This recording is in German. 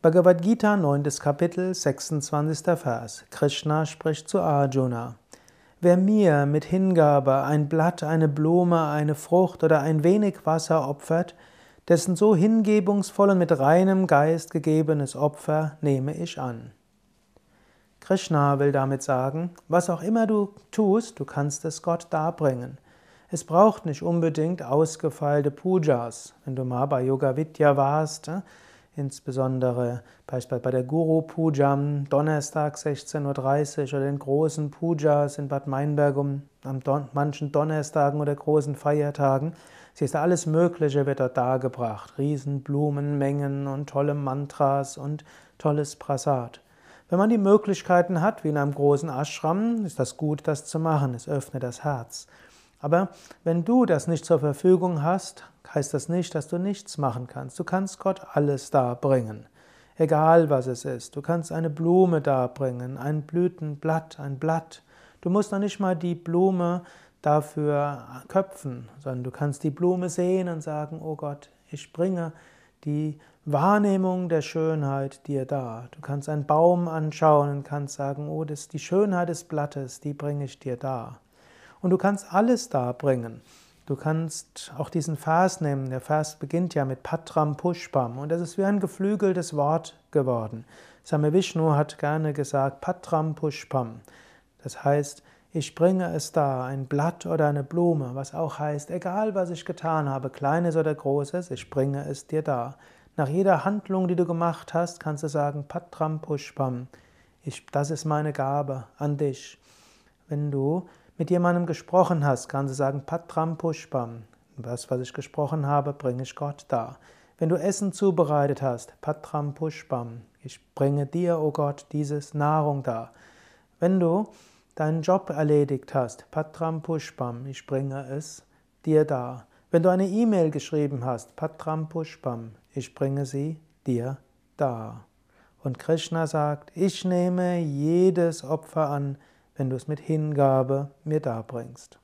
Bhagavad Gita, 9. Kapitel, 26. Vers. Krishna spricht zu Arjuna. Wer mir mit Hingabe ein Blatt, eine Blume, eine Frucht oder ein wenig Wasser opfert, dessen so hingebungsvoll und mit reinem Geist gegebenes Opfer nehme ich an. Krishna will damit sagen, was auch immer du tust, du kannst es Gott darbringen. Es braucht nicht unbedingt ausgefeilte Pujas. Wenn du mal bei Yoga Vidya warst, insbesondere beispielsweise bei der Guru Puja Donnerstag 16.30 Uhr oder den großen Pujas in Bad Meinberg um, an Don manchen Donnerstagen oder großen Feiertagen. Siehst du, alles Mögliche wird dort dargebracht. Riesenblumenmengen und tolle Mantras und tolles Prasad. Wenn man die Möglichkeiten hat, wie in einem großen Ashram, ist das gut, das zu machen. Es öffnet das Herz. Aber wenn du das nicht zur Verfügung hast, heißt das nicht, dass du nichts machen kannst. Du kannst Gott alles darbringen. Egal was es ist. Du kannst eine Blume darbringen, ein Blütenblatt, ein Blatt. Du musst noch nicht mal die Blume dafür köpfen, sondern du kannst die Blume sehen und sagen, oh Gott, ich bringe die Wahrnehmung der Schönheit dir dar. Du kannst einen Baum anschauen und kannst sagen, oh, das die Schönheit des Blattes, die bringe ich dir dar. Und du kannst alles darbringen. Du kannst auch diesen Vers nehmen. Der Vers beginnt ja mit Patram Pushpam und das ist wie ein geflügeltes Wort geworden. Same Vishnu hat gerne gesagt Patram Pushpam. Das heißt, ich bringe es da, ein Blatt oder eine Blume, was auch heißt, egal was ich getan habe, kleines oder großes, ich bringe es dir da. Nach jeder Handlung, die du gemacht hast, kannst du sagen Patram Pushpam. Ich, das ist meine Gabe an dich. Wenn du mit jemandem gesprochen hast, kannst du sagen Patram Pushpam. Das, was ich gesprochen habe, bringe ich Gott dar. Wenn du Essen zubereitet hast, Patram Pushpam. Ich bringe dir, o oh Gott, dieses Nahrung dar. Wenn du deinen Job erledigt hast, Patram Pushpam, ich bringe es dir dar. Wenn du eine E-Mail geschrieben hast, Patram Pushpam, ich bringe sie dir dar. Und Krishna sagt, ich nehme jedes Opfer an, wenn du es mit Hingabe mir darbringst.